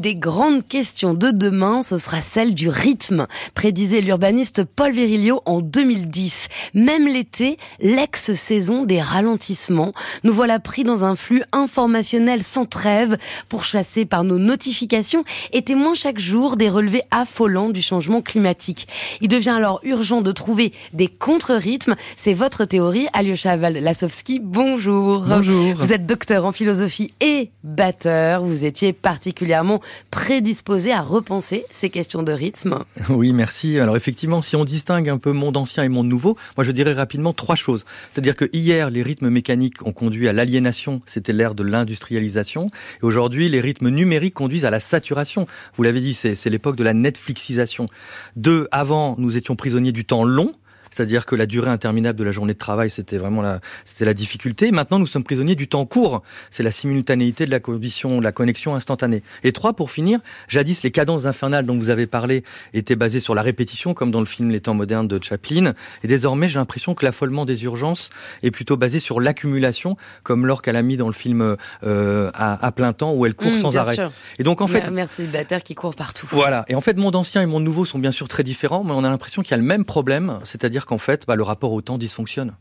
Des grandes questions de demain, ce sera celle du rythme, prédisait l'urbaniste Paul Virilio en 2010. Même l'été, l'ex-saison des ralentissements, nous voilà pris dans un flux informationnel sans trêve, pourchassé par nos notifications et témoins chaque jour des relevés affolants du changement climatique. Il devient alors urgent de trouver des contre-rythmes. C'est votre théorie, Alyosha Val-Lasovski. Bonjour. Bonjour. Vous êtes docteur en philosophie et batteur. Vous étiez particulièrement prédisposé à repenser ces questions de rythme. Oui, merci. Alors effectivement, si on distingue un peu monde ancien et monde nouveau, moi je dirais rapidement trois choses. C'est-à-dire que hier, les rythmes mécaniques ont conduit à l'aliénation, c'était l'ère de l'industrialisation. Et aujourd'hui, les rythmes numériques conduisent à la saturation. Vous l'avez dit, c'est l'époque de la Netflixisation. Deux, avant, nous étions prisonniers du temps long c'est-à-dire que la durée interminable de la journée de travail, c'était vraiment la, c'était la difficulté. Maintenant, nous sommes prisonniers du temps court. C'est la simultanéité de la condition, la connexion instantanée. Et trois, pour finir, jadis, les cadences infernales dont vous avez parlé étaient basées sur la répétition, comme dans le film Les temps modernes de Chaplin. Et désormais, j'ai l'impression que l'affolement des urgences est plutôt basé sur l'accumulation, comme l'orque a mis dans le film euh, à, plein temps, où elle court mmh, sans arrêt. Sûr. Et donc, en fait, merci célibataire qui court partout. Voilà. Et en fait, monde ancien et monde nouveau sont bien sûr très différents, mais on a l'impression qu'il y a le même problème, c'est-à-dire qu'en fait, bah, le rapport au temps dysfonctionne.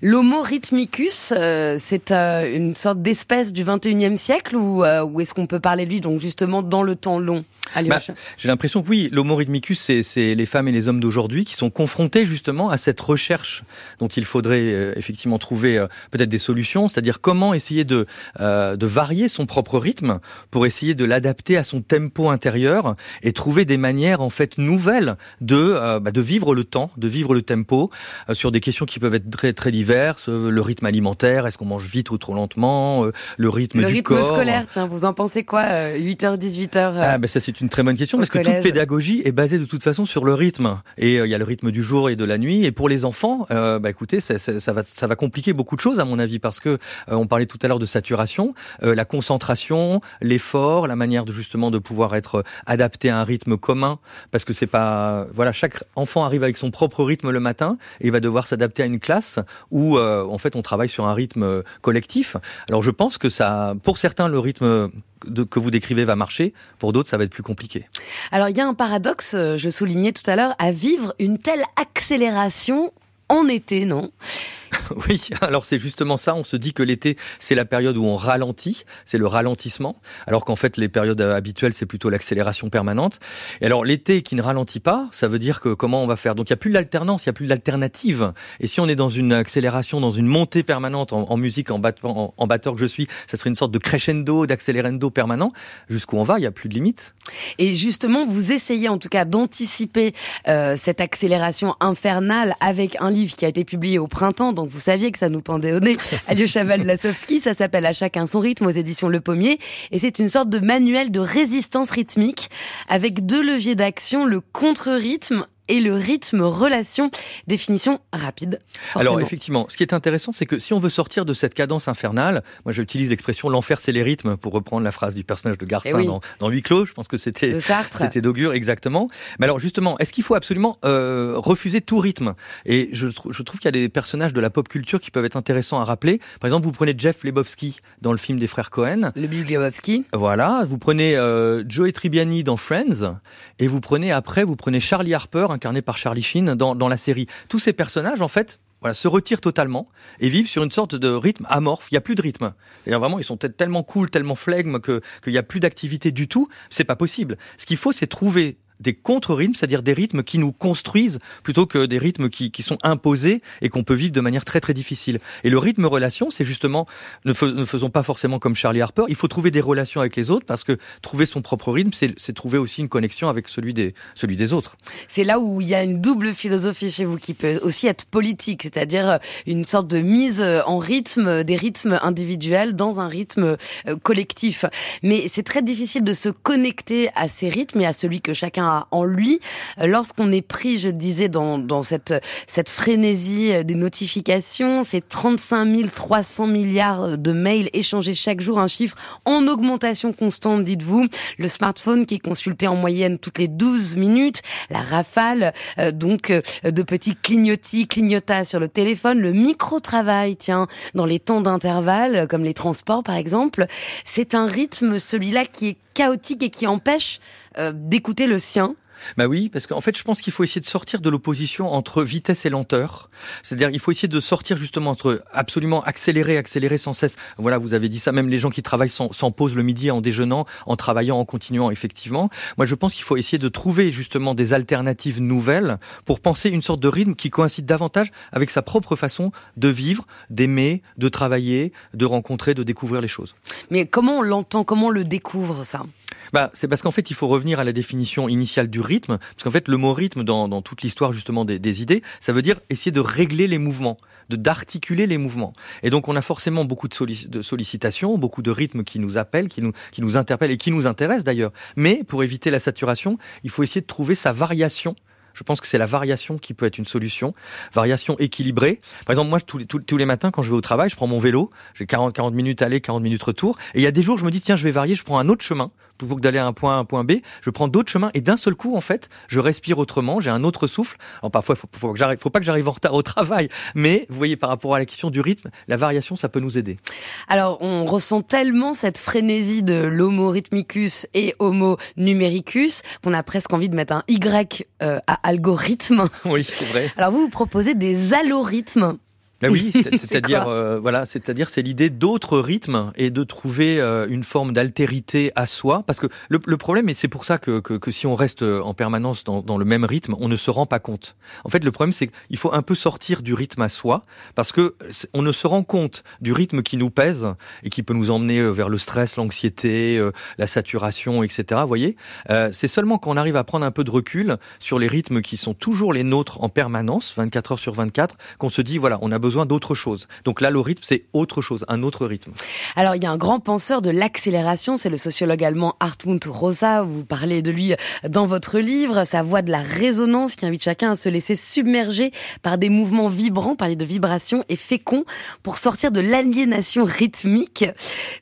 L'homo rhythmicus, euh, c'est euh, une sorte d'espèce du 21e siècle ou, euh, ou est-ce qu'on peut parler de lui donc justement dans le temps long bah, J'ai l'impression que oui, l'homo rhythmicus, c'est les femmes et les hommes d'aujourd'hui qui sont confrontés justement à cette recherche dont il faudrait effectivement trouver peut-être des solutions, c'est-à-dire comment essayer de, de varier son propre rythme pour essayer de l'adapter à son tempo intérieur et trouver des manières en fait nouvelles de, bah, de vivre le temps, de vivre le tempo, euh, sur des questions qui peuvent être très très diverses. Euh, le rythme alimentaire, est-ce qu'on mange vite ou trop lentement euh, Le rythme le du rythme corps. scolaire, tiens, vous en pensez quoi 8h, 18h Ah ben ça c'est une très bonne question parce que toute pédagogie est basée de toute façon sur le rythme. Et il y a le rythme du jour et de la nuit. Et pour les enfants, euh, bah écoutez, ça, ça, ça, va ça va compliquer beaucoup de choses à mon avis parce que on parlait tout à l'heure de saturation, la concentration, l'effort, la manière de justement de pouvoir être adapté à un rythme commun parce que c'est pas voilà chaque enfant arrive avec son propre rythme le matin et il va devoir s'adapter à une classe où euh, en fait on travaille sur un rythme euh, collectif. Alors je pense que ça, pour certains, le rythme que vous décrivez va marcher, pour d'autres, ça va être plus compliqué. Alors il y a un paradoxe, euh, je soulignais tout à l'heure, à vivre une telle accélération en été, non? Oui, alors c'est justement ça. On se dit que l'été, c'est la période où on ralentit, c'est le ralentissement, alors qu'en fait, les périodes habituelles, c'est plutôt l'accélération permanente. Et alors, l'été qui ne ralentit pas, ça veut dire que comment on va faire? Donc, il n'y a plus d'alternance, il n'y a plus d'alternative. Et si on est dans une accélération, dans une montée permanente en, musique, en, batteur que je suis, ça serait une sorte de crescendo, d'accélérendo permanent. Jusqu'où on va, il n'y a plus de limite. Et justement, vous essayez en tout cas d'anticiper euh, cette accélération infernale avec un livre qui a été publié au printemps, donc vous saviez que ça nous pendait au nez. Alyosha Lasovski, ça s'appelle À chacun son rythme aux éditions Le Pommier. Et c'est une sorte de manuel de résistance rythmique avec deux leviers d'action, le contre-rythme et le rythme relation. Définition rapide. Alors effectivement, ce qui est intéressant, c'est que si on veut sortir de cette cadence infernale, moi j'utilise l'expression l'enfer c'est les rythmes pour reprendre la phrase du personnage de Garcin oui. dans, dans Huis clos. Je pense que c'était c'était d'Augure exactement. Mais alors justement, est-ce qu'il faut absolument euh, refuser tout rythme? Et je, je trouve qu'il y a des personnages de la pop culture qui peuvent être intéressants à rappeler. Par exemple, vous prenez Jeff Lebowski dans le film des frères Cohen. Le Big Lebowski. Voilà. Vous prenez euh, Joey Tribbiani dans Friends et vous prenez après vous prenez Charlie Harper incarné par Charlie Sheen dans, dans la série. Tous ces personnages, en fait, voilà, se retirent totalement et vivent sur une sorte de rythme amorphe. Il n'y a plus de rythme. C'est-à-dire vraiment, ils sont tellement cool, tellement flegmes que qu'il n'y a plus d'activité du tout. C'est pas possible. Ce qu'il faut, c'est trouver des contre-rythmes, c'est-à-dire des rythmes qui nous construisent plutôt que des rythmes qui, qui sont imposés et qu'on peut vivre de manière très très difficile. Et le rythme relation, c'est justement, ne, ne, faisons pas forcément comme Charlie Harper, il faut trouver des relations avec les autres parce que trouver son propre rythme, c'est trouver aussi une connexion avec celui des, celui des autres. C'est là où il y a une double philosophie chez vous qui peut aussi être politique, c'est-à-dire une sorte de mise en rythme, des rythmes individuels dans un rythme collectif. Mais c'est très difficile de se connecter à ces rythmes et à celui que chacun en lui. Lorsqu'on est pris, je disais, dans, cette, frénésie des notifications, ces 35 300 milliards de mails échangés chaque jour, un chiffre en augmentation constante, dites-vous. Le smartphone qui est consulté en moyenne toutes les 12 minutes, la rafale, euh, donc, euh, de petits clignotis, clignotas sur le téléphone, le micro-travail, tiens, dans les temps d'intervalle, comme les transports par exemple. C'est un rythme, celui-là, qui est chaotique et qui empêche euh, d'écouter le sien. Bah oui, parce qu'en fait, je pense qu'il faut essayer de sortir de l'opposition entre vitesse et lenteur. C'est-à-dire, il faut essayer de sortir justement entre absolument accélérer, accélérer sans cesse. Voilà, vous avez dit ça, même les gens qui travaillent sans, sans pause le midi en déjeunant, en travaillant, en continuant, effectivement. Moi, je pense qu'il faut essayer de trouver justement des alternatives nouvelles pour penser une sorte de rythme qui coïncide davantage avec sa propre façon de vivre, d'aimer, de travailler, de rencontrer, de découvrir les choses. Mais comment on l'entend, comment on le découvre ça? Bah, c'est parce qu'en fait, il faut revenir à la définition initiale du rythme, parce qu'en fait, le mot rythme, dans, toute l'histoire justement des, idées, ça veut dire essayer de régler les mouvements, de d'articuler les mouvements. Et donc, on a forcément beaucoup de, sollicitations, beaucoup de rythmes qui nous appellent, qui nous, qui nous interpellent et qui nous intéressent d'ailleurs. Mais pour éviter la saturation, il faut essayer de trouver sa variation je pense que c'est la variation qui peut être une solution. Variation équilibrée. Par exemple, moi, tous les, tous les matins, quand je vais au travail, je prends mon vélo. J'ai 40, 40 minutes aller, 40 minutes retour. Et il y a des jours, je me dis, tiens, je vais varier, je prends un autre chemin. Plutôt que d'aller à un point A, un point B, je prends d'autres chemins. Et d'un seul coup, en fait, je respire autrement, j'ai un autre souffle. Alors parfois, il faut, faut, faut pas que j'arrive en retard au travail. Mais, vous voyez, par rapport à la question du rythme, la variation, ça peut nous aider. Alors, on ressent tellement cette frénésie de l'homo rhythmicus et homo numericus qu'on a presque envie de mettre un Y euh, à algorithme. Oui, c'est vrai. Alors vous, vous proposez des algorithmes. Ben oui, c'est-à-dire euh, voilà, c'est-à-dire c'est l'idée d'autres rythmes et de trouver euh, une forme d'altérité à soi, parce que le, le problème et c'est pour ça que, que, que, si on reste en permanence dans, dans, le même rythme, on ne se rend pas compte. En fait, le problème c'est qu'il faut un peu sortir du rythme à soi, parce que on ne se rend compte du rythme qui nous pèse et qui peut nous emmener euh, vers le stress, l'anxiété, euh, la saturation, etc. Vous voyez, euh, c'est seulement quand on arrive à prendre un peu de recul sur les rythmes qui sont toujours les nôtres en permanence, 24 heures sur 24, qu'on se dit voilà, on a besoin besoin d'autre chose. Donc là, le rythme, c'est autre chose, un autre rythme. Alors, il y a un grand penseur de l'accélération, c'est le sociologue allemand Hartmut Rosa. Vous parlez de lui dans votre livre, sa voix de la résonance qui invite chacun à se laisser submerger par des mouvements vibrants, parler de vibrations et féconds pour sortir de l'aliénation rythmique.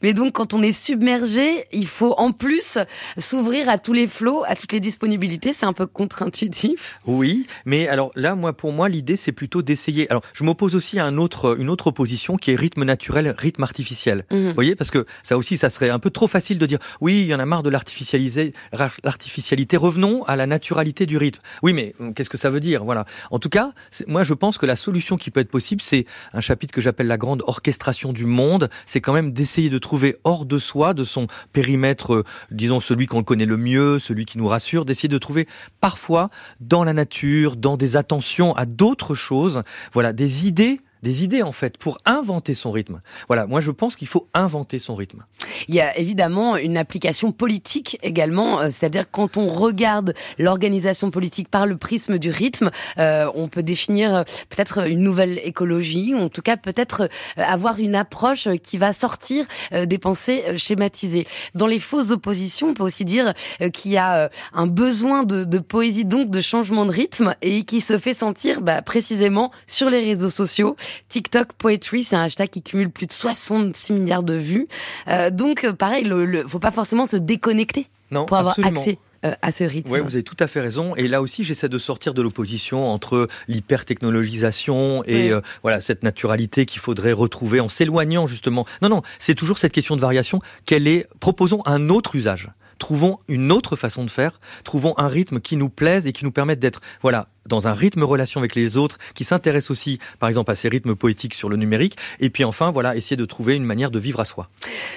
Mais donc, quand on est submergé, il faut en plus s'ouvrir à tous les flots, à toutes les disponibilités. C'est un peu contre-intuitif. Oui, mais alors là, moi, pour moi, l'idée, c'est plutôt d'essayer. Alors, je m'oppose aussi un autre, une autre opposition qui est rythme naturel, rythme artificiel. Mmh. Vous voyez, parce que ça aussi, ça serait un peu trop facile de dire oui, il y en a marre de l'artificialité. Revenons à la naturalité du rythme. Oui, mais qu'est-ce que ça veut dire? Voilà. En tout cas, moi, je pense que la solution qui peut être possible, c'est un chapitre que j'appelle la grande orchestration du monde. C'est quand même d'essayer de trouver hors de soi, de son périmètre, euh, disons celui qu'on connaît le mieux, celui qui nous rassure, d'essayer de trouver parfois dans la nature, dans des attentions à d'autres choses, voilà, des idées des idées en fait pour inventer son rythme. Voilà, moi je pense qu'il faut inventer son rythme. Il y a évidemment une application politique également, euh, c'est-à-dire quand on regarde l'organisation politique par le prisme du rythme, euh, on peut définir euh, peut-être une nouvelle écologie, ou en tout cas peut-être avoir une approche qui va sortir des pensées schématisées. Dans les fausses oppositions, on peut aussi dire qu'il y a un besoin de, de, poésie, donc de changement de rythme, et qui se fait sentir bah, précisément sur les réseaux sociaux. TikTok Poetry, c'est un hashtag qui cumule plus de 66 milliards de vues. Euh, donc, euh, pareil, le, le, faut pas forcément se déconnecter non, pour avoir absolument. accès euh, à ce rythme. Oui, vous avez tout à fait raison. Et là aussi, j'essaie de sortir de l'opposition entre l'hypertechnologisation et oui. euh, voilà cette naturalité qu'il faudrait retrouver en s'éloignant justement. Non, non, c'est toujours cette question de variation. Quelle est Proposons un autre usage trouvons une autre façon de faire, trouvons un rythme qui nous plaise et qui nous permette d'être, voilà, dans un rythme relation avec les autres, qui s'intéresse aussi, par exemple, à ces rythmes poétiques sur le numérique. Et puis enfin, voilà, essayer de trouver une manière de vivre à soi.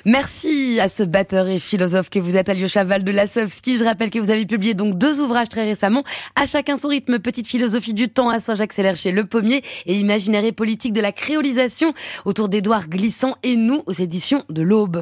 Merci à ce batteur et philosophe que vous êtes, Alyosha Val de Lassovski. Je rappelle que vous avez publié donc deux ouvrages très récemment. À chacun son rythme, petite philosophie du temps à j'accélère chez Le Pommier et imaginaire et politique de la créolisation autour d'Édouard Glissant et nous aux éditions de l'Aube.